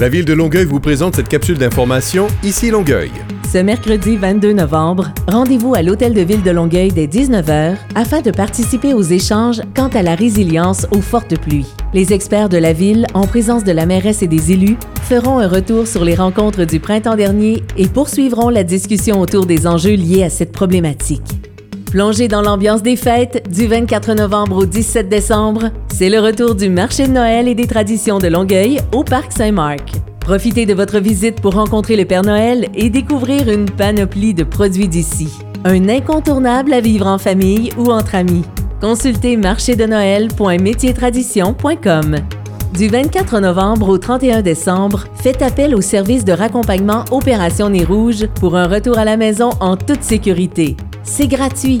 La ville de Longueuil vous présente cette capsule d'information Ici Longueuil. Ce mercredi 22 novembre, rendez-vous à l'Hôtel de Ville de Longueuil dès 19h afin de participer aux échanges quant à la résilience aux fortes pluies. Les experts de la ville, en présence de la mairesse et des élus, feront un retour sur les rencontres du printemps dernier et poursuivront la discussion autour des enjeux liés à cette problématique. Plongez dans l'ambiance des fêtes du 24 novembre au 17 décembre. C'est le retour du marché de Noël et des traditions de Longueuil au Parc Saint-Marc. Profitez de votre visite pour rencontrer le Père Noël et découvrir une panoplie de produits d'ici. Un incontournable à vivre en famille ou entre amis. Consultez marchédenoël.métiertradition.com. Du 24 novembre au 31 décembre, faites appel au service de raccompagnement Opération Nez Rouge pour un retour à la maison en toute sécurité. C'est gratuit.